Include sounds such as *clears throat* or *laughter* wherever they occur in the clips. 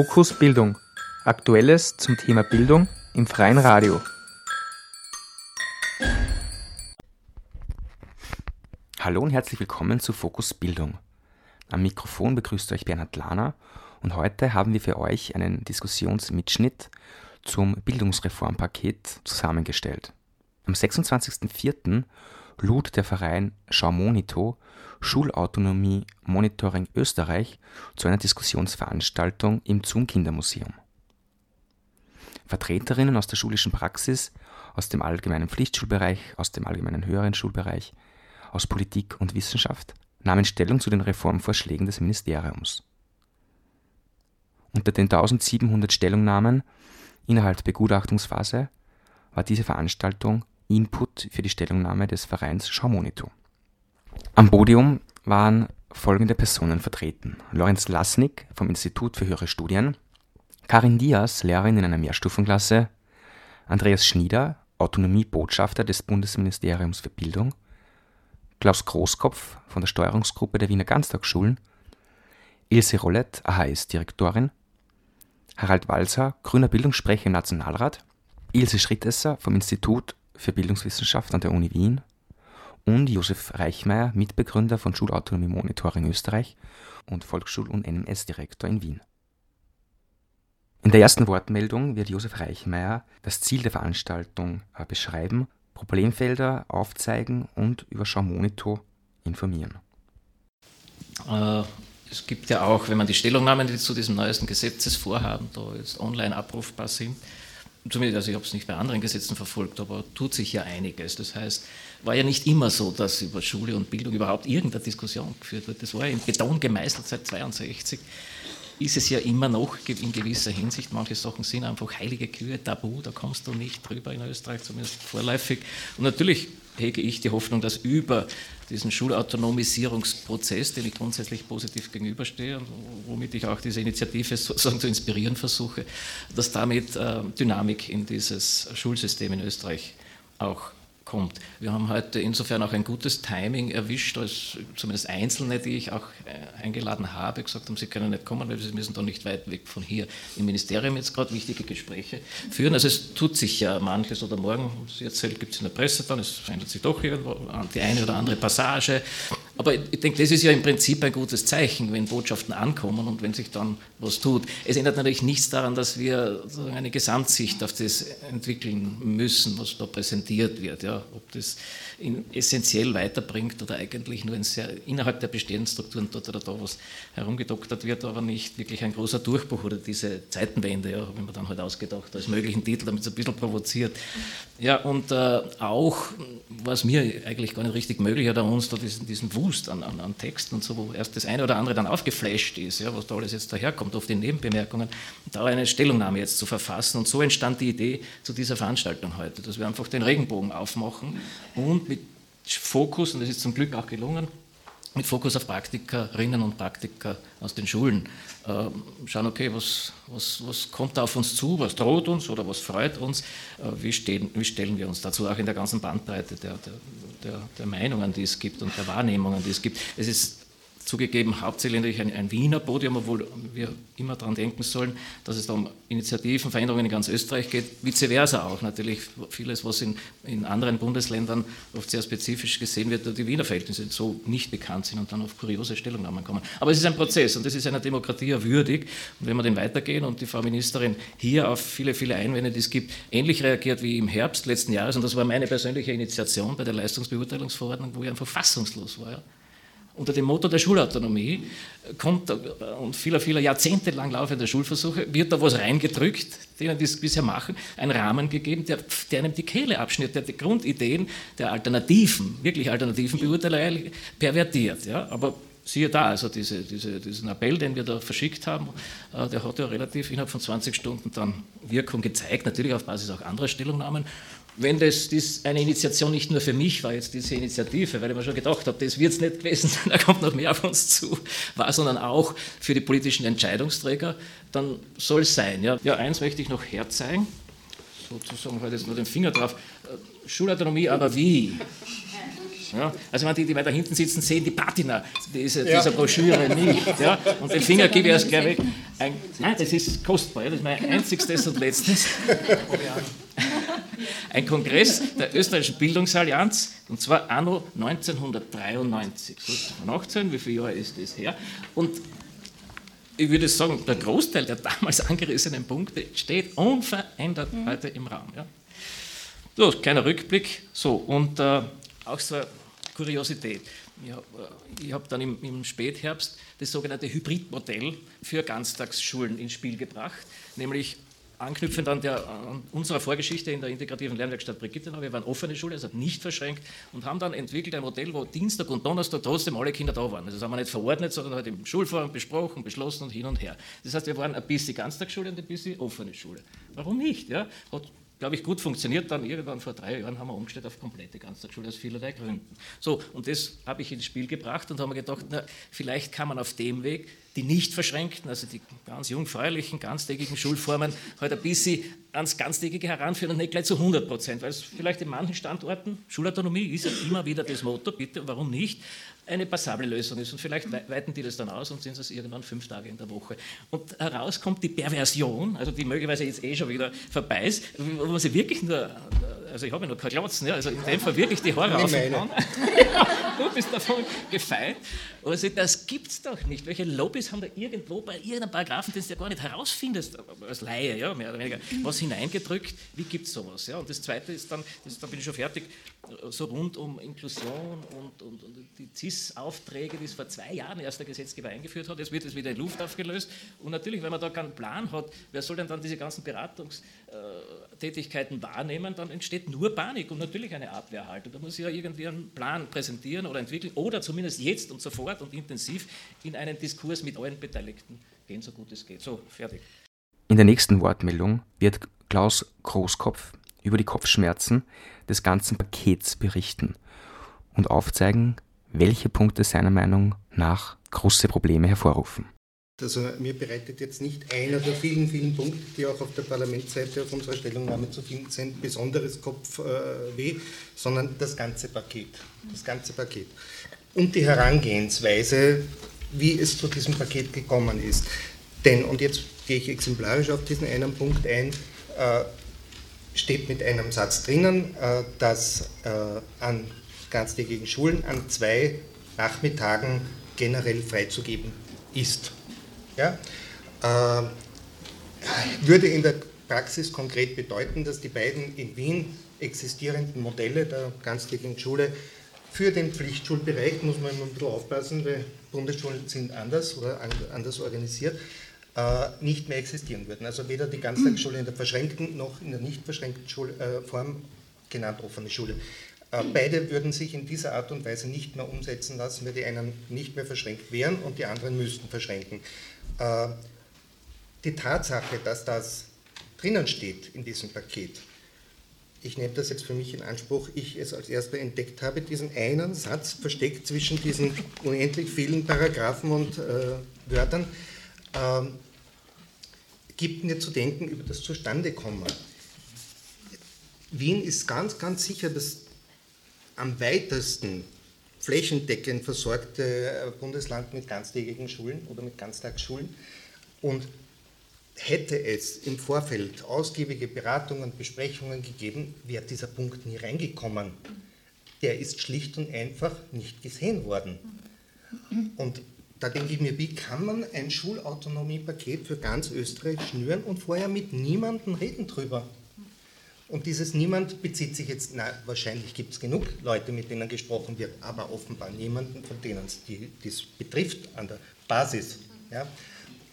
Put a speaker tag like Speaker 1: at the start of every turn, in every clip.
Speaker 1: Fokus Bildung. Aktuelles zum Thema Bildung im freien Radio. Hallo und herzlich willkommen zu Fokus Bildung. Am Mikrofon begrüßt euch Bernhard Lahner und heute haben wir für euch einen Diskussionsmitschnitt zum Bildungsreformpaket zusammengestellt. Am 26.04. lud der Verein Schaumonito Schulautonomie Monitoring Österreich zu einer Diskussionsveranstaltung im Zoom Kindermuseum. Vertreterinnen aus der schulischen Praxis, aus dem allgemeinen Pflichtschulbereich, aus dem allgemeinen höheren Schulbereich, aus Politik und Wissenschaft nahmen Stellung zu den Reformvorschlägen des Ministeriums. Unter den 1700 Stellungnahmen innerhalb der Begutachtungsphase war diese Veranstaltung Input für die Stellungnahme des Vereins Schaumonito. Am Podium waren folgende Personen vertreten. Lorenz Lasnik vom Institut für höhere Studien, Karin Diaz, Lehrerin in einer Mehrstufenklasse, Andreas Schnieder, Autonomiebotschafter des Bundesministeriums für Bildung, Klaus Großkopf von der Steuerungsgruppe der Wiener Ganztagsschulen, Ilse Rollett, AHS-Direktorin, Harald Walser, grüner Bildungssprecher im Nationalrat, Ilse Schrittesser vom Institut für Bildungswissenschaft an der Uni Wien und Josef Reichmeier, Mitbegründer von Schulautonomie Monitoring Österreich und Volksschul- und NMS-Direktor in Wien. In der ersten Wortmeldung wird Josef Reichmeier das Ziel der Veranstaltung äh, beschreiben, Problemfelder aufzeigen und über Schaumonito informieren.
Speaker 2: Äh, es gibt ja auch, wenn man die Stellungnahmen, die zu diesem neuesten Gesetzesvorhaben da jetzt online abrufbar sind, zumindest, also ich habe es nicht bei anderen Gesetzen verfolgt, aber tut sich ja einiges. Das heißt, war ja nicht immer so, dass über Schule und Bildung überhaupt irgendeine Diskussion geführt wird. Das war ja in Beton gemeißelt seit 62. Ist es ja immer noch in gewisser Hinsicht. Manche Sachen sind einfach heilige Kühe, tabu, da kommst du nicht drüber in Österreich, zumindest vorläufig. Und natürlich hege ich die Hoffnung, dass über diesen Schulautonomisierungsprozess, den ich grundsätzlich positiv gegenüberstehe und womit ich auch diese Initiative sozusagen zu inspirieren versuche, dass damit äh, Dynamik in dieses Schulsystem in Österreich auch kommt. Wir haben heute insofern auch ein gutes Timing erwischt, als zumindest Einzelne, die ich auch äh, eingeladen habe, gesagt haben, sie können nicht kommen, weil sie müssen doch nicht weit weg von hier im Ministerium jetzt gerade wichtige Gespräche führen. Also es tut sich ja manches oder morgen, Sie erzählt, gibt es in der Presse dann, es verändert sich doch irgendwo die eine oder andere Passage. Aber ich denke, das ist ja im Prinzip ein gutes Zeichen, wenn Botschaften ankommen und wenn sich dann was tut. Es ändert natürlich nichts daran, dass wir eine Gesamtsicht auf das entwickeln müssen, was da präsentiert wird. Ja ob das essentiell weiterbringt oder eigentlich nur sehr, innerhalb der bestehenden Strukturen dort oder da was herumgedoktert wird, aber nicht wirklich ein großer Durchbruch oder diese Zeitenwende, ja, ich mir dann halt ausgedacht, als möglichen Titel, damit es ein bisschen provoziert. Ja, und äh, auch, was mir eigentlich gar nicht richtig möglich hat, uns da diesen, diesen Wust an, an, an Texten und so, wo erst das eine oder andere dann aufgeflasht ist, ja, was da alles jetzt daherkommt, auf den Nebenbemerkungen, da eine Stellungnahme jetzt zu verfassen. Und so entstand die Idee zu dieser Veranstaltung heute, dass wir einfach den Regenbogen aufmachen und mit Fokus, und das ist zum Glück auch gelungen, mit Fokus auf Praktikerinnen und Praktiker aus den Schulen äh, schauen, okay, was, was, was kommt da auf uns zu, was droht uns oder was freut uns, äh, wie, stehen, wie stellen wir uns dazu, auch in der ganzen Bandbreite der, der, der, der Meinungen, die es gibt und der Wahrnehmungen, die es gibt. Es ist zugegeben hauptsächlich ein, ein, Wiener Podium, obwohl wir immer daran denken sollen, dass es da um Initiativen, Veränderungen in ganz Österreich geht, vice versa auch natürlich. Vieles, was in, in anderen Bundesländern oft sehr spezifisch gesehen wird, die Wiener Verhältnisse so nicht bekannt sind und dann auf kuriose Stellungnahmen kommen. Aber es ist ein Prozess und das ist einer Demokratie ja würdig. Und wenn wir den weitergehen und die Frau Ministerin hier auf viele, viele Einwände, die es gibt, ähnlich reagiert wie im Herbst letzten Jahres, und das war meine persönliche Initiation bei der Leistungsbeurteilungsverordnung, wo ich einfach fassungslos war. Ja unter dem Motto der Schulautonomie kommt und vieler, vieler Jahrzehnte lang laufender Schulversuche, wird da was reingedrückt, denen die es bisher machen, ein Rahmen gegeben, der, der einem die Kehle abschnitt, der die Grundideen der Alternativen, wirklich alternativen Beurteilerei pervertiert. Ja? Aber siehe da, also diese, diese, diesen Appell, den wir da verschickt haben, äh, der hat ja relativ innerhalb von 20 Stunden dann Wirkung gezeigt, natürlich auf Basis auch anderer Stellungnahmen wenn das, das, eine Initiation nicht nur für mich war, jetzt diese Initiative, weil ich mir schon gedacht habe, das wird es nicht gewesen *laughs* sein, da kommt noch mehr auf uns zu, war, sondern auch für die politischen Entscheidungsträger, dann soll es sein. Ja. ja, eins möchte ich noch herzeigen, sozusagen heute jetzt nur den Finger drauf, äh, Schulautonomie, aber wie? Ja? Also wenn die, die weiter hinten sitzen, sehen die Patina dieser, ja. dieser Broschüre *laughs* nicht. Ja? Und den Finger gebe ich erst gleich weg. Ein, nein, das ist kostbar, ja? das ist mein einzigstes und letztes. *laughs* Ein Kongress der Österreichischen Bildungsallianz, und zwar anno 1993. So, 18, wie viele Jahre ist das her? Und ich würde sagen, der Großteil der damals *laughs* angerissenen Punkte steht unverändert mhm. heute im Raum. Ja. So, kleiner Rückblick. So, und äh, auch so eine Kuriosität. Ich habe äh, hab dann im, im, Spätherbst das sogenannte Hybridmodell für Ganztagsschulen ins Spiel gebracht, nämlich anknüpfend an, der, an unserer Vorgeschichte in der integrativen Lernwerkstatt Brigittenau. Wir waren offene Schule, also nicht verschränkt und haben dann entwickelt ein Modell, wo Dienstag und Donnerstag trotzdem alle Kinder da waren. Also das haben wir nicht verordnet, sondern halt im Schulforum besprochen, beschlossen und hin und her. Das heißt, wir waren ein bisschen Ganztagsschule und ein bisschen offene Schule. Warum nicht? Ja? Hat glaube ich, gut funktioniert. Dann irgendwann vor drei Jahren haben wir umgestellt auf komplette Ganztagsschule aus vielerlei Gründen. So, und das habe ich ins Spiel gebracht und haben mir gedacht, na, vielleicht kann man auf dem Weg die nicht verschränkten, also die ganz jungfräulichen, ganztägigen Schulformen, halt ein bisschen ans Ganztägige heranführen und nicht gleich zu 100 Prozent, weil es vielleicht in manchen Standorten, Schulautonomie ist ja immer wieder das Motto, bitte, warum nicht, eine passable Lösung ist. Und vielleicht weiten die das dann aus und sind es irgendwann fünf Tage in der Woche. Und heraus kommt die Perversion, also die möglicherweise jetzt eh schon wieder vorbei ist, wo man sich wirklich nur, also ich habe ja noch keine Glotzen, ja, also in dem Fall wirklich die Haare auffahren. *laughs* du bist davon gefeit. Also das gibt es doch nicht. Welche Lobbys haben da irgendwo bei irgendeinem Paragraphen, den du ja gar nicht herausfindest, als Laie, ja, mehr oder weniger, was hineingedrückt? Wie gibt es sowas? Ja? Und das Zweite ist dann, das, da bin ich schon fertig, so rund um Inklusion und, und, und die CIS-Aufträge, die es vor zwei Jahren erst der Gesetzgeber eingeführt hat. Jetzt wird es wieder in Luft aufgelöst. Und natürlich, wenn man da keinen Plan hat, wer soll denn dann diese ganzen Beratungstätigkeiten wahrnehmen, dann entsteht nur Panik und natürlich eine Abwehrhaltung. Da muss ich ja irgendwie einen Plan präsentieren oder entwickeln oder zumindest jetzt und sofort und intensiv in einen Diskurs mit allen Beteiligten gehen, so gut es geht. So, fertig.
Speaker 1: In der nächsten Wortmeldung wird Klaus Großkopf über die Kopfschmerzen des ganzen Pakets berichten und aufzeigen, welche Punkte seiner Meinung nach große Probleme hervorrufen.
Speaker 3: Also mir bereitet jetzt nicht einer der vielen, vielen Punkte, die auch auf der Parlamentsseite auf unserer Stellungnahme zu finden sind, besonderes Kopfweh, äh, sondern das ganze Paket. Das ganze Paket. Und die Herangehensweise, wie es zu diesem Paket gekommen ist. Denn, und jetzt gehe ich exemplarisch auf diesen einen Punkt ein, äh, steht mit einem Satz drinnen, äh, dass äh, an ganztägigen Schulen an zwei Nachmittagen generell freizugeben ist. Ja? Äh, würde in der Praxis konkret bedeuten, dass die beiden in Wien existierenden Modelle der ganztägigen Schule für den Pflichtschulbereich, muss man immer ein bisschen aufpassen, weil Bundesschulen sind anders oder anders organisiert, nicht mehr existieren würden. Also weder die Ganztagsschule in der verschränkten noch in der nicht verschränkten Schule, äh, Form, genannt offene Schule. Äh, beide würden sich in dieser Art und Weise nicht mehr umsetzen lassen, weil die einen nicht mehr verschränkt wären und die anderen müssten verschränken. Äh, die Tatsache, dass das drinnen steht in diesem Paket, ich nehme das jetzt für mich in Anspruch, ich es als erster entdeckt habe, diesen einen Satz versteckt zwischen diesen unendlich vielen Paragraphen und äh, Wörtern, ähm, gibt mir zu denken über das Zustandekommen. Wien ist ganz, ganz sicher das am weitesten flächendeckend versorgte äh, Bundesland mit ganztägigen Schulen oder mit Ganztagsschulen. Und hätte es im Vorfeld ausgiebige Beratungen Besprechungen gegeben, wäre dieser Punkt nie reingekommen. Der ist schlicht und einfach nicht gesehen worden. Und da denke ich mir, wie kann man ein Schulautonomiepaket für ganz Österreich schnüren und vorher mit niemandem reden drüber? Und dieses Niemand bezieht sich jetzt, na, wahrscheinlich gibt es genug Leute, mit denen gesprochen wird, aber offenbar niemanden, von denen es dies betrifft an der Basis. Ja?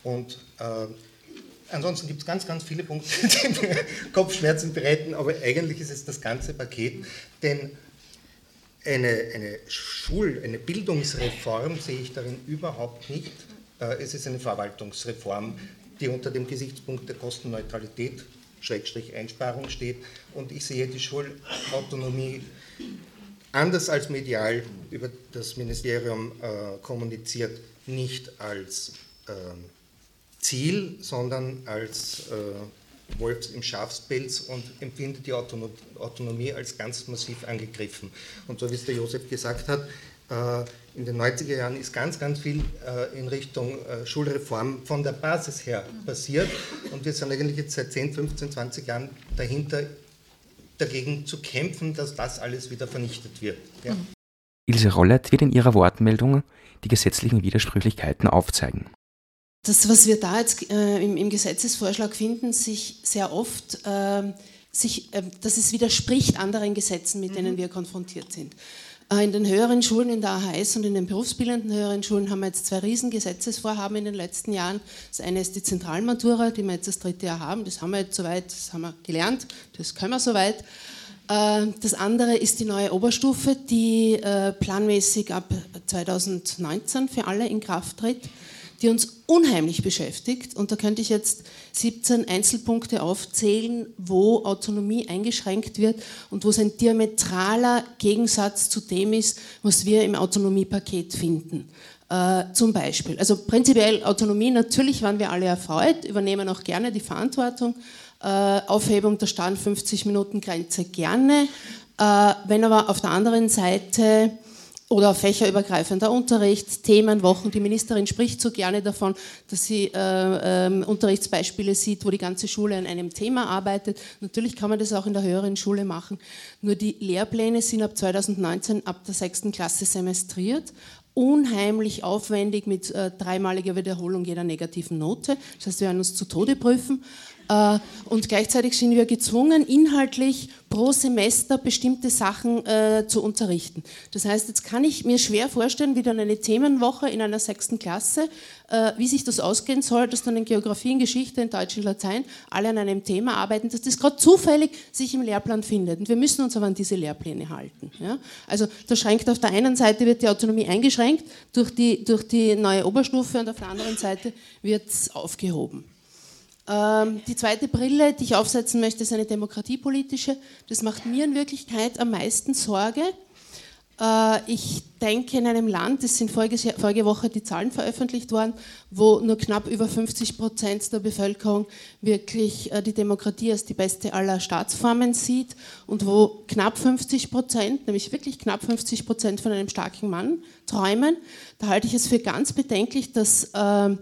Speaker 3: Und äh, ansonsten gibt es ganz, ganz viele Punkte, *laughs* die mir Kopfschmerzen bereiten, aber eigentlich ist es das ganze Paket, denn eine, eine Schul-, eine Bildungsreform sehe ich darin überhaupt nicht. Äh, es ist eine Verwaltungsreform, die unter dem Gesichtspunkt der Kostenneutralität Schrägstrich Einsparung steht. Und ich sehe die Schulautonomie anders als medial über das Ministerium äh, kommuniziert, nicht als äh, Ziel, sondern als äh, Wolfs im Schafspelz und empfindet die Autonomie als ganz massiv angegriffen. Und so wie es der Josef gesagt hat, äh, in den 90er Jahren ist ganz, ganz viel äh, in Richtung äh, Schulreform von der Basis her passiert und wir sind eigentlich jetzt seit 10, 15, 20 Jahren dahinter, dagegen zu kämpfen, dass das alles wieder vernichtet wird. Ja.
Speaker 1: Ilse Rollert wird in ihrer Wortmeldung die gesetzlichen Widersprüchlichkeiten aufzeigen.
Speaker 4: Das, was wir da jetzt äh, im, im, Gesetzesvorschlag finden, sich sehr oft, äh, sich, äh, dass es widerspricht anderen Gesetzen, mit denen mhm. wir konfrontiert sind. Äh, in den höheren Schulen, in der AHS und in den berufsbildenden höheren Schulen haben wir jetzt zwei Riesengesetzesvorhaben in den letzten Jahren. Das eine ist die Zentralmatura, die wir jetzt das dritte Jahr haben. Das haben wir jetzt soweit, das haben wir gelernt, das können wir soweit. Äh, das andere ist die neue Oberstufe, die äh, planmäßig ab 2019 für alle in Kraft tritt die uns unheimlich beschäftigt. Und da könnte ich jetzt 17 Einzelpunkte aufzählen, wo Autonomie eingeschränkt wird und wo es ein diametraler Gegensatz zu dem ist, was wir im Autonomiepaket finden. Äh, zum Beispiel, also prinzipiell Autonomie, natürlich waren wir alle erfreut, übernehmen auch gerne die Verantwortung. Äh, Aufhebung der Stand 50 Minuten Grenze gerne. Äh, wenn aber auf der anderen Seite oder fächerübergreifender Unterricht, Themenwochen. Die Ministerin spricht so gerne davon, dass sie äh, äh, Unterrichtsbeispiele sieht, wo die ganze Schule an einem Thema arbeitet. Natürlich kann man das auch in der höheren Schule machen. Nur die Lehrpläne sind ab 2019 ab der sechsten Klasse semestriert unheimlich aufwendig mit äh, dreimaliger Wiederholung jeder negativen Note. Das heißt, wir werden uns zu Tode prüfen. Äh, und gleichzeitig sind wir gezwungen, inhaltlich pro Semester bestimmte Sachen äh, zu unterrichten. Das heißt, jetzt kann ich mir schwer vorstellen, wie dann eine Themenwoche in einer sechsten Klasse, äh, wie sich das ausgehen soll, dass dann in Geografie, in Geschichte, in Deutsch, in Latein alle an einem Thema arbeiten, dass das gerade zufällig sich im Lehrplan findet. Und wir müssen uns aber an diese Lehrpläne halten. Ja? Also da schränkt auf der einen Seite wird die Autonomie eingeschränkt durch die, durch die neue Oberstufe und auf der anderen Seite wird es aufgehoben. Ähm, die zweite Brille, die ich aufsetzen möchte, ist eine demokratiepolitische. Das macht mir in Wirklichkeit am meisten Sorge. Äh, ich denke, in einem Land, es sind vorige, Woche die Zahlen veröffentlicht worden, wo nur knapp über 50 Prozent der Bevölkerung wirklich äh, die Demokratie als die beste aller Staatsformen sieht und wo knapp 50 Prozent, nämlich wirklich knapp 50 Prozent von einem starken Mann träumen. Da halte ich es für ganz bedenklich, dass äh,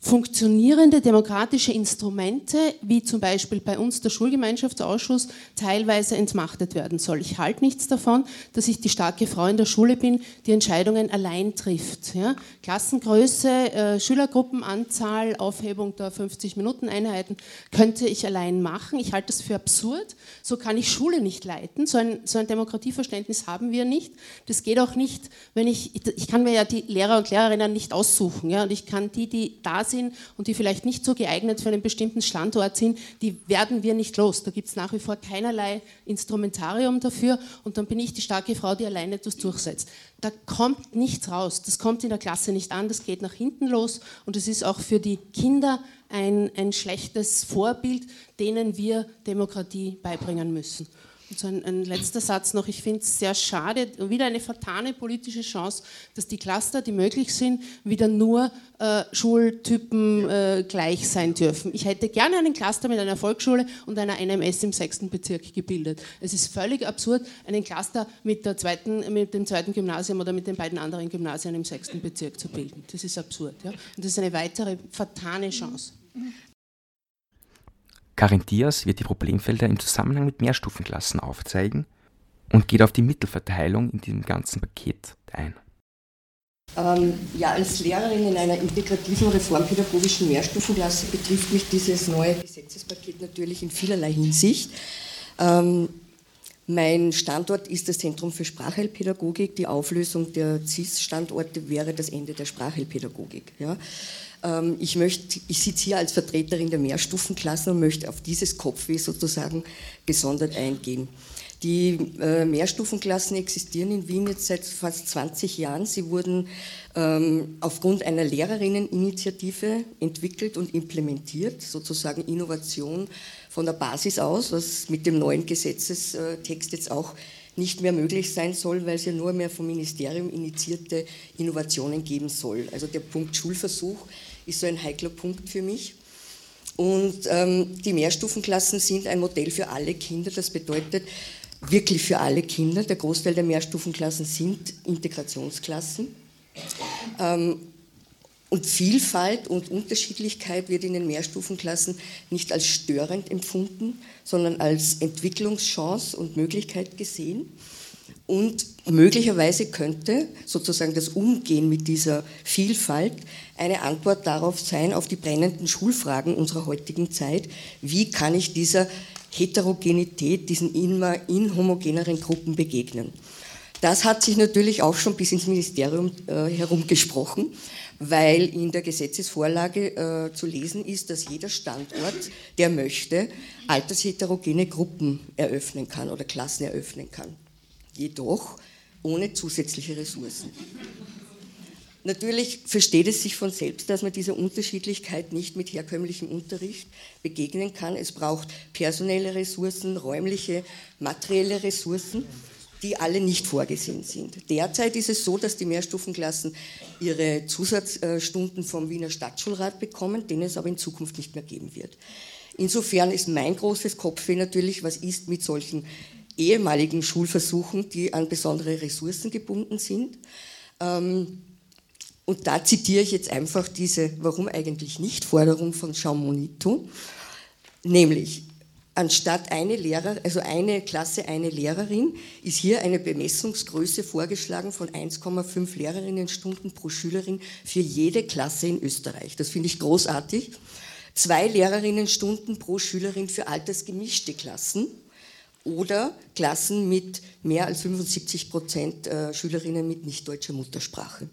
Speaker 4: funktionierende demokratische Instrumente, wie zum Beispiel bei uns der Schulgemeinschaftsausschuss, teilweise entmachtet werden soll. Ich halte nichts davon, dass ich die starke Frau in der Schule bin, die Entscheidungen allein trifft. Ja? Klassengröße, äh, Schülergruppenanzahl, Aufhebung der 50-Minuten-Einheiten könnte ich allein machen. Ich halte das für absurd. So kann ich Schule nicht leiten. So ein, so ein Demokratieverständnis haben wir nicht. Das geht auch nicht, wenn ich, ich kann mir ja die Lehrer und Lehrerinnen nicht aussuchen. Ja? Und ich kann die, die da sind und die vielleicht nicht so geeignet für einen bestimmten Standort sind, die werden wir nicht los. Da gibt es nach wie vor keinerlei Instrumentarium dafür und dann bin ich die starke Frau, die alleine etwas durchsetzt. Da kommt nichts raus. Das kommt in der Klasse nicht an, das geht nach hinten los und es ist auch für die Kinder ein, ein schlechtes Vorbild, denen wir Demokratie beibringen müssen. Und so ein, ein, letzter Satz noch. Ich finde es sehr schade, wieder eine vertane politische Chance, dass die Cluster, die möglich sind, wieder nur äh, Schultypen äh, gleich sein dürfen. Ich hätte gerne einen Cluster mit einer Volksschule und einer NMS im sechsten Bezirk gebildet. Es ist völlig absurd, einen Cluster mit, der zweiten, mit dem zweiten Gymnasium oder mit den beiden anderen Gymnasien im sechsten Bezirk zu bilden. Das ist absurd. Ja? Und das ist eine weitere vertane Chance.
Speaker 1: Karin Diaz wird die Problemfelder im Zusammenhang mit Mehrstufenklassen aufzeigen und geht auf die Mittelverteilung in diesem ganzen Paket ein.
Speaker 5: Ähm, ja, als Lehrerin in einer integrativen reformpädagogischen Mehrstufenklasse betrifft mich dieses neue Gesetzespaket natürlich in vielerlei Hinsicht. Ähm, mein Standort ist das Zentrum für Sprachheilpädagogik. Die Auflösung der CIS-Standorte wäre das Ende der Sprachheilpädagogik. Ja. Ähm, ich, möchte, ich sitze hier als Vertreterin der Mehrstufenklassen und möchte auf dieses Kopfweh sozusagen gesondert eingehen. Die äh, Mehrstufenklassen existieren in Wien jetzt seit fast 20 Jahren. Sie wurden ähm, aufgrund einer Lehrerinneninitiative entwickelt und implementiert, sozusagen Innovation von der Basis aus, was mit dem neuen Gesetzestext jetzt auch nicht mehr möglich sein soll, weil es ja nur mehr vom Ministerium initiierte Innovationen geben soll. Also der Punkt Schulversuch ist so ein heikler Punkt für mich. Und ähm, die Mehrstufenklassen sind ein Modell für alle Kinder. Das bedeutet wirklich für alle Kinder. Der Großteil der Mehrstufenklassen sind Integrationsklassen. Ähm, und Vielfalt und Unterschiedlichkeit wird in den Mehrstufenklassen nicht als störend empfunden, sondern als Entwicklungschance und Möglichkeit gesehen. Und möglicherweise könnte sozusagen das Umgehen mit dieser Vielfalt eine Antwort darauf sein, auf die brennenden Schulfragen unserer heutigen Zeit. Wie kann ich dieser Heterogenität, diesen immer inhomogeneren Gruppen begegnen? Das hat sich natürlich auch schon bis ins Ministerium äh, herumgesprochen weil in der Gesetzesvorlage äh, zu lesen ist, dass jeder Standort, der möchte, altersheterogene Gruppen eröffnen kann oder Klassen eröffnen kann. Jedoch ohne zusätzliche Ressourcen. Natürlich versteht es sich von selbst, dass man dieser Unterschiedlichkeit nicht mit herkömmlichem Unterricht begegnen kann. Es braucht personelle Ressourcen, räumliche, materielle Ressourcen die alle nicht vorgesehen sind. Derzeit ist es so, dass die Mehrstufenklassen ihre Zusatzstunden vom Wiener Stadtschulrat bekommen, den es aber in Zukunft nicht mehr geben wird. Insofern ist mein großes Kopfweh natürlich, was ist mit solchen ehemaligen Schulversuchen, die an besondere Ressourcen gebunden sind. Ähm, und da zitiere ich jetzt einfach diese Warum eigentlich nicht Forderung von Jean Monito, nämlich anstatt eine Lehrer, also eine Klasse, eine Lehrerin, ist hier eine Bemessungsgröße vorgeschlagen von 1,5 Lehrerinnenstunden pro Schülerin für jede Klasse in Österreich. Das finde ich großartig. Zwei Lehrerinnenstunden pro Schülerin für altersgemischte Klassen oder Klassen mit mehr als 75 Prozent äh, Schülerinnen mit nicht deutscher Muttersprache.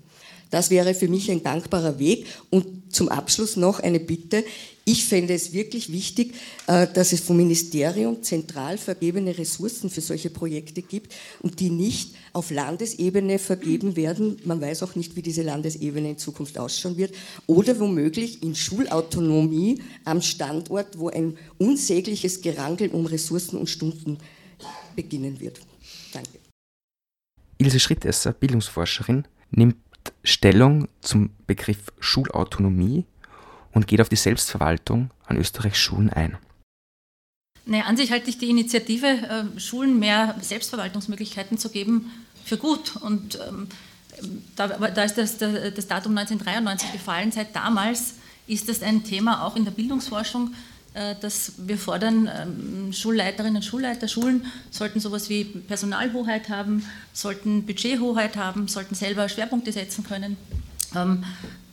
Speaker 5: Das wäre für mich ein dankbarer Weg. Und zum Abschluss noch eine Bitte. Ich fände es wirklich wichtig, äh, dass es vom Ministerium zentral vergebene Ressourcen für solche Projekte gibt und die nicht auf Landesebene vergeben werden. Man weiß auch nicht, wie diese Landesebene in Zukunft ausschauen wird. Oder womöglich in Schulautonomie am Standort, wo ein unsägliches Gerangel um Ressourcen und Stunden beginnen wird. Danke.
Speaker 1: Ilse Schrittesser, Bildungsforscherin, nimmt Stellung zum Begriff Schulautonomie und geht auf die Selbstverwaltung an Österreichs Schulen ein.
Speaker 6: Naja, an sich halte ich die Initiative, äh, Schulen mehr Selbstverwaltungsmöglichkeiten zu geben, für gut. Und ähm, da, da, ist das, das Datum 1993 gefallen. Seit damals ist das ein Thema auch in der Bildungsforschung, dass wir fordern, ähm, Schulleiterinnen und Schulleiter, Schulen sollten sowas wie Personalhoheit haben, sollten Budgethoheit haben, sollten selber Schwerpunkte setzen können. Ähm,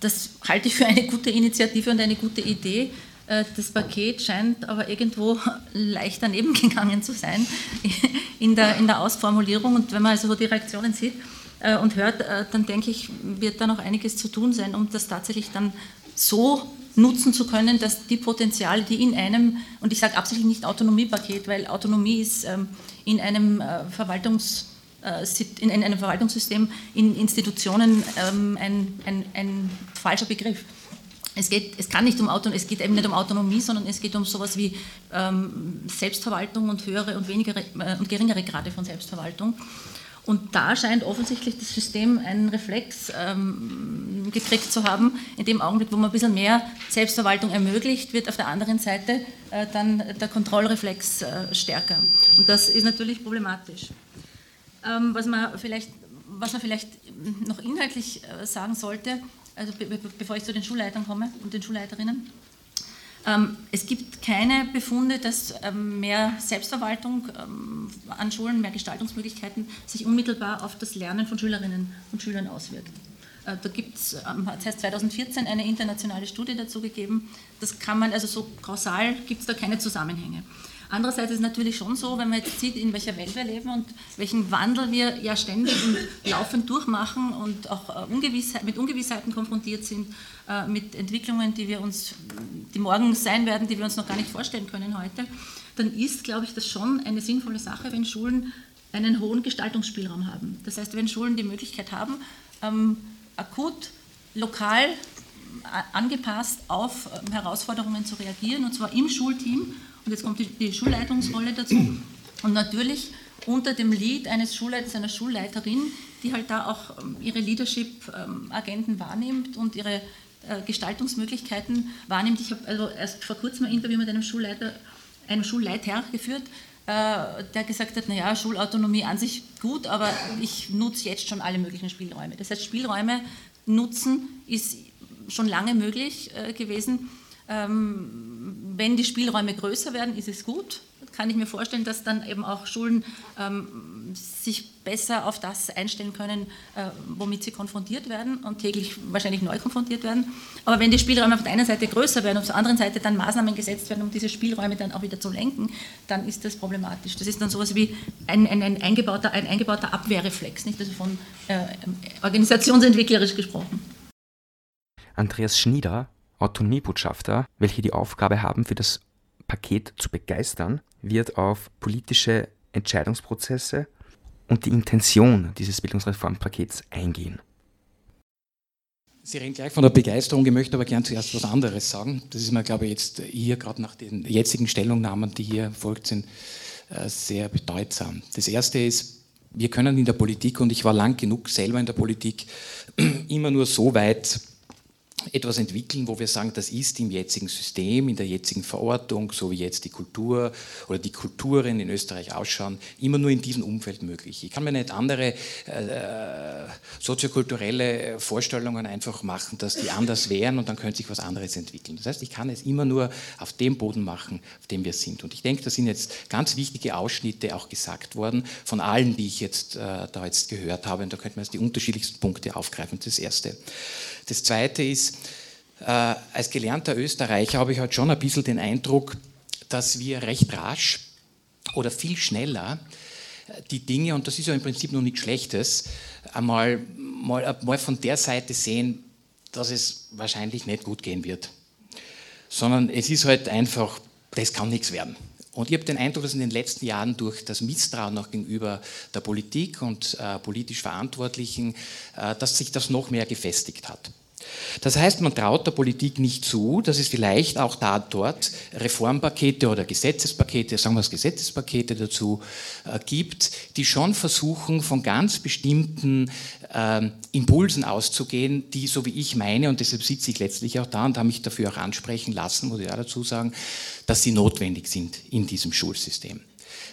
Speaker 6: das halte ich für eine gute Initiative und eine gute Idee. Äh, das Paket scheint aber irgendwo *laughs* leicht daneben gegangen zu sein *laughs* in der, in der Ausformulierung. Und wenn man also die Reaktionen sieht äh, und hört, dann denke ich, wird da noch einiges zu tun sein, um das tatsächlich dann so nutzen zu können, dass die Potenziale, die in einem, und ich sage absichtlich nicht Autonomiepaket, weil Autonomie ist ähm, in einem äh, Verwaltungs äh, in, einem Verwaltungssystem, in Institutionen ähm, ein, ein, ein falscher Begriff. Es, geht, es, kann nicht um Auto, es geht eben nicht um Autonomie, sondern es geht um sowas wie ähm, Selbstverwaltung und höhere und, weniger, äh, und geringere Grade von Selbstverwaltung. Und da scheint offensichtlich das System einen Reflex ähm, gekriegt zu haben. In dem Augenblick, wo man ein bisschen mehr Selbstverwaltung ermöglicht, wird auf der anderen Seite äh, dann der Kontrollreflex äh, stärker. Und das ist natürlich problematisch. Ähm, was, man vielleicht, was man vielleicht noch inhaltlich äh, sagen sollte, also be bevor ich zu den Schulleitern komme und den Schulleiterinnen, ähm, es gibt keine Befunde, dass ähm, mehr Selbstverwaltung ähm, an Schulen, mehr Gestaltungsmöglichkeiten sich unmittelbar auf das Lernen von Schülerinnen und Schülern auswirkt. Äh, da gibt es, das heißt 2014 eine internationale Studie dazu gegeben. Das kann man, also so kausal gibt es da keine Zusammenhänge. Andererseits ist es natürlich schon so, wenn man jetzt sieht, in welcher Welt wir leben und welchen Wandel wir ja ständig und laufend durchmachen und auch äh, Ungewissheit, mit Ungewissheiten konfrontiert sind, äh, mit Entwicklungen, die wir uns, die morgen sein werden, die wir uns noch gar nicht vorstellen können heute, dann ist, glaube ich, das schon eine sinnvolle Sache, wenn Schulen einen hohen Gestaltungsspielraum haben. Das heißt, wenn Schulen die Möglichkeit haben, ähm, akut, lokal äh, angepasst auf Herausforderungen zu reagieren, und zwar im Schulteam und jetzt kommt die, die Schulleitungsrolle dazu. Und natürlich unter dem Lied eines Schulleiters, einer Schulleiterin, die halt da auch ähm, ihre Leadership-Agenten wahrnimmt und ihre äh, Gestaltungsmöglichkeiten wahrnimmt. Ich habe also erst vor kurzem ein Interview mit einem Schulleiter, einem Schulleiter geführt, äh, der gesagt hat, naja, Schulautonomie an sich gut, aber ich nutze jetzt schon alle möglichen Spielräume. Das heißt, Spielräume nutzen ist schon lange möglich äh, gewesen. Wenn die Spielräume größer werden, ist es gut. Kann ich mir vorstellen, dass dann eben auch Schulen ähm, sich besser auf das einstellen können, äh, womit sie konfrontiert werden und täglich wahrscheinlich neu konfrontiert werden. Aber wenn die Spielräume auf der einen Seite größer werden und auf der anderen Seite dann Maßnahmen gesetzt werden, um diese Spielräume dann auch wieder zu lenken, dann ist das problematisch. Das ist dann sowas wie ein, ein, ein eingebauter, ein eingebauter Abwehrreflex, nicht? Also von äh, organisationsentwicklerisch gesprochen.
Speaker 1: Andreas Schnieder Autonomiebotschafter, welche die Aufgabe haben, für das Paket zu begeistern, wird auf politische Entscheidungsprozesse und die Intention dieses Bildungsreformpakets eingehen.
Speaker 7: Sie reden gleich von der Begeisterung, ich möchte aber gern zuerst was anderes sagen. Das ist mir, glaube ich, jetzt hier gerade nach den jetzigen Stellungnahmen, die hier erfolgt sind, äh, sehr bedeutsam. Das erste ist, wir können in der Politik, und ich war lang genug selber in der Politik, *clears throat* immer nur so weit etwas entwickeln, wo wir sagen, das ist im jetzigen System, in der jetzigen Verortung, so wie jetzt die Kultur oder die Kulturen in Österreich ausschauen, immer nur in diesem Umfeld möglich. Ich kann mir nicht andere äh, soziokulturelle Vorstellungen einfach machen, dass die anders wären und dann könnte sich was anderes entwickeln. Das heißt, ich kann es immer nur auf dem Boden machen, auf dem wir sind. Und ich denke, da sind jetzt ganz wichtige Ausschnitte auch gesagt worden von allen, die ich jetzt äh, da jetzt gehört habe. Und da könnte man jetzt die unterschiedlichsten Punkte aufgreifen. Das Erste. Das Zweite ist, äh, als gelernter Österreicher habe ich halt schon ein bisschen den Eindruck, dass wir recht rasch oder viel schneller die Dinge, und das ist ja im Prinzip noch nichts Schlechtes, einmal mal, mal von der Seite sehen, dass es wahrscheinlich nicht gut gehen wird. Sondern es ist halt einfach, das kann nichts werden. Und ich habe den Eindruck, dass in den letzten Jahren durch das Misstrauen auch gegenüber der Politik und äh, politisch Verantwortlichen, äh, dass sich das noch mehr gefestigt hat. Das heißt, man traut der Politik nicht zu, dass es vielleicht auch da dort Reformpakete oder Gesetzespakete, sagen wir es Gesetzespakete dazu äh, gibt, die schon versuchen, von ganz bestimmten äh, Impulsen auszugehen, die, so wie ich meine, und deshalb sitze ich letztlich auch da und habe mich dafür auch ansprechen lassen, muss ich auch dazu sagen, dass sie notwendig sind in diesem Schulsystem.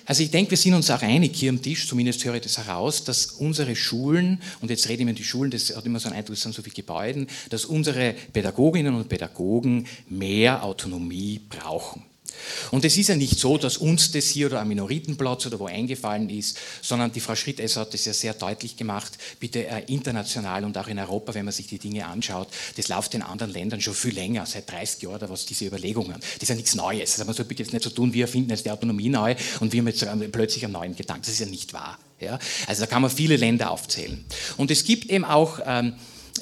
Speaker 7: Also ich denke, wir sind uns auch einig hier am Tisch, zumindest höre ich das heraus, dass unsere Schulen, und jetzt rede ich über die Schulen, das hat immer so einen Eindruck, es sind so viele Gebäude, dass unsere Pädagoginnen und Pädagogen mehr Autonomie brauchen. Und es ist ja nicht so, dass uns das hier oder am Minoritenplatz oder wo eingefallen ist, sondern die Frau Schrittesser hat das ja sehr deutlich gemacht, bitte äh, international und auch in Europa, wenn man sich die Dinge anschaut, das läuft in anderen Ländern schon viel länger, seit 30 Jahren oder was, diese Überlegungen. Das ist ja nichts Neues. Also man soll bitte jetzt nicht so tun, wir erfinden jetzt die Autonomie neu und wir haben jetzt plötzlich einen neuen Gedanken. Das ist ja nicht wahr. Ja? Also da kann man viele Länder aufzählen. Und es gibt eben auch... Ähm,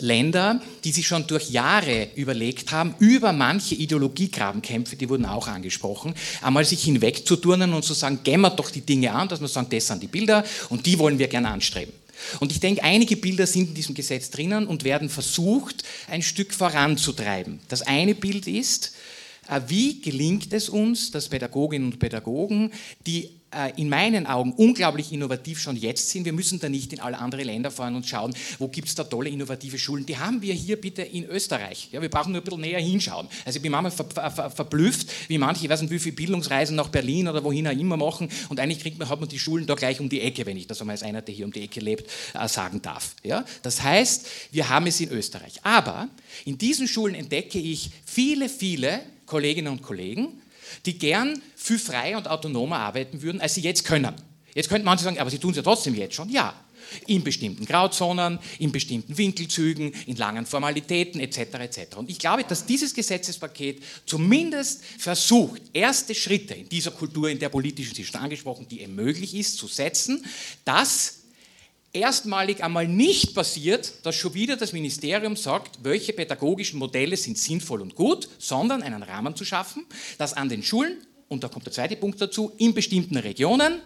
Speaker 7: Länder, die sich schon durch Jahre überlegt haben, über manche Ideologiegrabenkämpfe, die wurden auch angesprochen, einmal sich hinwegzuturnen und zu sagen, wir doch die Dinge an, dass wir sagen, das sind die Bilder und die wollen wir gerne anstreben. Und ich denke, einige Bilder sind in diesem Gesetz drinnen und werden versucht, ein Stück voranzutreiben. Das eine Bild ist, äh, wie gelingt es uns, dass Pädagoginnen und Pädagogen, die in meinen Augen unglaublich innovativ schon jetzt sind. Wir müssen da nicht in alle anderen Länder fahren und schauen, wo gibt es da tolle innovative Schulen. Die haben wir hier bitte in Österreich. Ja, wir brauchen nur ein bisschen näher hinschauen. Also ich bin manchmal ver ver verblüfft, wie manche, ich weiß nicht wie viele Bildungsreisen nach Berlin oder wohin auch immer machen und eigentlich kriegt man, hat man die Schulen da gleich um die Ecke, wenn ich das einmal als einer, der hier um die Ecke lebt, äh, sagen darf. Ja? Das heißt, wir haben es in Österreich. Aber in diesen Schulen entdecke ich viele, viele Kolleginnen und Kollegen, die gern viel freier und autonomer arbeiten würden, als sie jetzt können. Jetzt könnten manche sagen, aber sie tun es ja trotzdem jetzt schon. Ja, in bestimmten Grauzonen, in bestimmten Winkelzügen, in langen Formalitäten etc. etc. Und ich glaube, dass dieses Gesetzespaket zumindest versucht, erste Schritte in dieser Kultur, in der politischen, Sie schon angesprochen, die möglich ist, zu setzen, dass erstmalig einmal nicht passiert, dass schon wieder das Ministerium sagt, welche pädagogischen Modelle sind sinnvoll und gut, sondern einen Rahmen zu schaffen, dass an den Schulen, und da kommt der zweite Punkt dazu, in bestimmten Regionen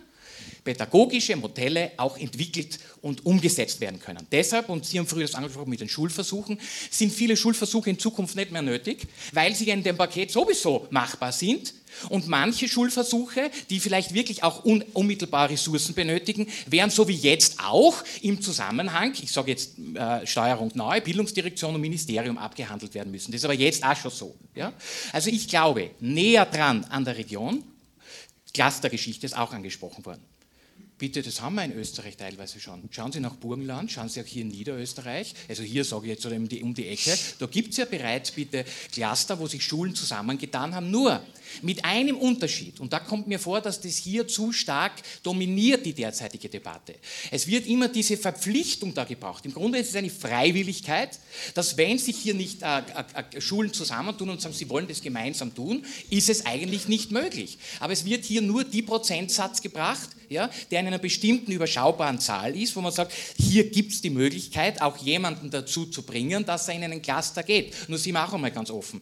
Speaker 7: pädagogische Modelle auch entwickelt und umgesetzt werden können. Deshalb, und Sie haben früher das angesprochen mit den Schulversuchen, sind viele Schulversuche in Zukunft nicht mehr nötig, weil sie in dem Paket sowieso machbar sind. Und manche Schulversuche, die vielleicht wirklich auch un unmittelbar Ressourcen benötigen, werden so wie jetzt auch im Zusammenhang, ich sage jetzt äh, Steuerung nahe, Bildungsdirektion und Ministerium abgehandelt werden müssen. Das ist aber jetzt auch schon so. Ja? Also ich glaube, näher dran an der Region, Clustergeschichte ist auch angesprochen worden. Bitte, das haben wir in Österreich teilweise schon. Schauen Sie nach Burgenland, schauen Sie auch hier in Niederösterreich, also hier sage ich jetzt um die, um die Ecke, da gibt es ja bereits bitte Cluster, wo sich Schulen zusammengetan haben. Nur mit einem Unterschied, und da kommt mir vor, dass das hier zu stark dominiert, die derzeitige Debatte. Es wird immer diese Verpflichtung da gebraucht. Im Grunde ist es eine Freiwilligkeit, dass wenn sich hier nicht äh, äh, äh, Schulen zusammentun und sagen, sie wollen das gemeinsam tun, ist es eigentlich nicht möglich. Aber es wird hier nur die Prozentsatz gebracht, ja, der in einer bestimmten überschaubaren Zahl ist, wo man sagt, hier gibt es die Möglichkeit, auch jemanden dazu zu bringen, dass er in einen Cluster geht. Nur sind wir auch einmal ganz offen.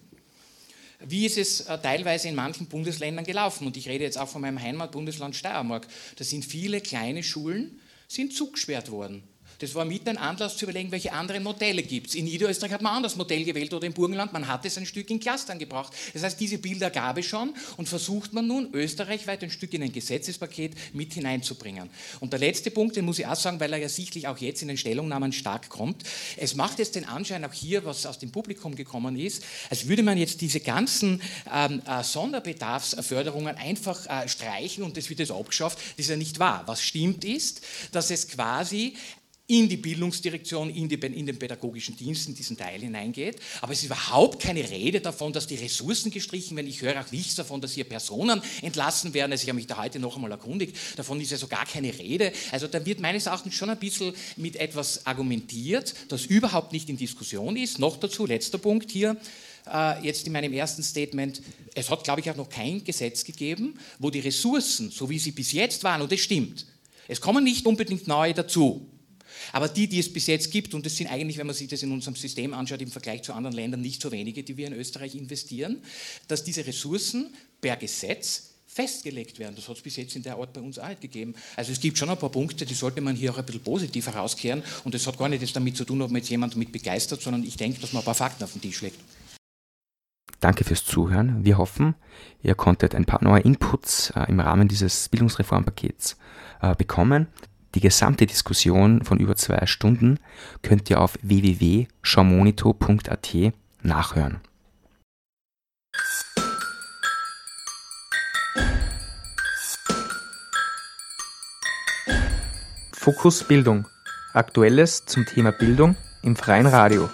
Speaker 7: Wie ist es äh, teilweise in manchen Bundesländern gelaufen? Und ich rede jetzt auch von meinem Heimatbundesland Steiermark. Da sind viele kleine Schulen sind zugesperrt worden. Das war mit ein Anlass zu überlegen, welche anderen Modelle gibt es. In Niederösterreich hat man ein anderes Modell gewählt oder im Burgenland, man hat es ein Stück in Clustern gebracht. Das heißt, diese Bilder gab es schon und versucht man nun österreichweit ein Stück in ein Gesetzespaket mit hineinzubringen. Und der letzte Punkt, den muss ich auch sagen, weil er ja sichtlich auch jetzt in den Stellungnahmen stark kommt. Es macht jetzt den Anschein auch hier, was aus dem Publikum gekommen ist, als würde man jetzt diese ganzen ähm, äh, Sonderbedarfsförderungen einfach äh, streichen und das wird jetzt abgeschafft. Das ist ja nicht wahr. Was stimmt ist, dass es quasi in die Bildungsdirektion, in, die, in, den pädagogischen Dienst in diesen Teil hineingeht. Aber es ist überhaupt keine Rede davon, dass die Ressourcen gestrichen werden. Ich höre auch nichts davon, dass hier Personen entlassen werden. Also ich habe mich da heute noch einmal erkundigt. Davon ist also gar keine Rede. Also da wird meines Erachtens schon ein bisschen mit etwas argumentiert, das überhaupt nicht in Diskussion ist. Noch dazu, letzter Punkt hier äh, jetzt in meinem ersten Statement, es hat, glaube ich, auch noch kein Gesetz gegeben, wo die Ressourcen, so wie sie bis jetzt waren, und das stimmt, es kommen nicht unbedingt neue dazu, aber die, die es bis jetzt gibt, und das sind eigentlich, wenn man sich das in unserem System anschaut, im Vergleich zu anderen Ländern nicht so wenige, die wir in Österreich investieren, dass diese Ressourcen per Gesetz festgelegt werden. Das hat es bis jetzt in der Art bei uns auch nicht gegeben. Also es gibt schon ein paar Punkte, die sollte man hier auch ein bisschen positiv herauskehren. Und das hat gar nicht damit zu tun, ob man jetzt jemanden mit begeistert, sondern ich denke, dass man ein paar Fakten auf den Tisch legt.
Speaker 1: Danke fürs Zuhören. Wir hoffen, ihr konntet ein paar neue Inputs äh, im Rahmen dieses Bildungsreformpakets äh, bekommen. Die gesamte Diskussion von über zwei Stunden könnt ihr auf www.schaumonito.at nachhören. Fokus Bildung. Aktuelles zum Thema Bildung im freien Radio.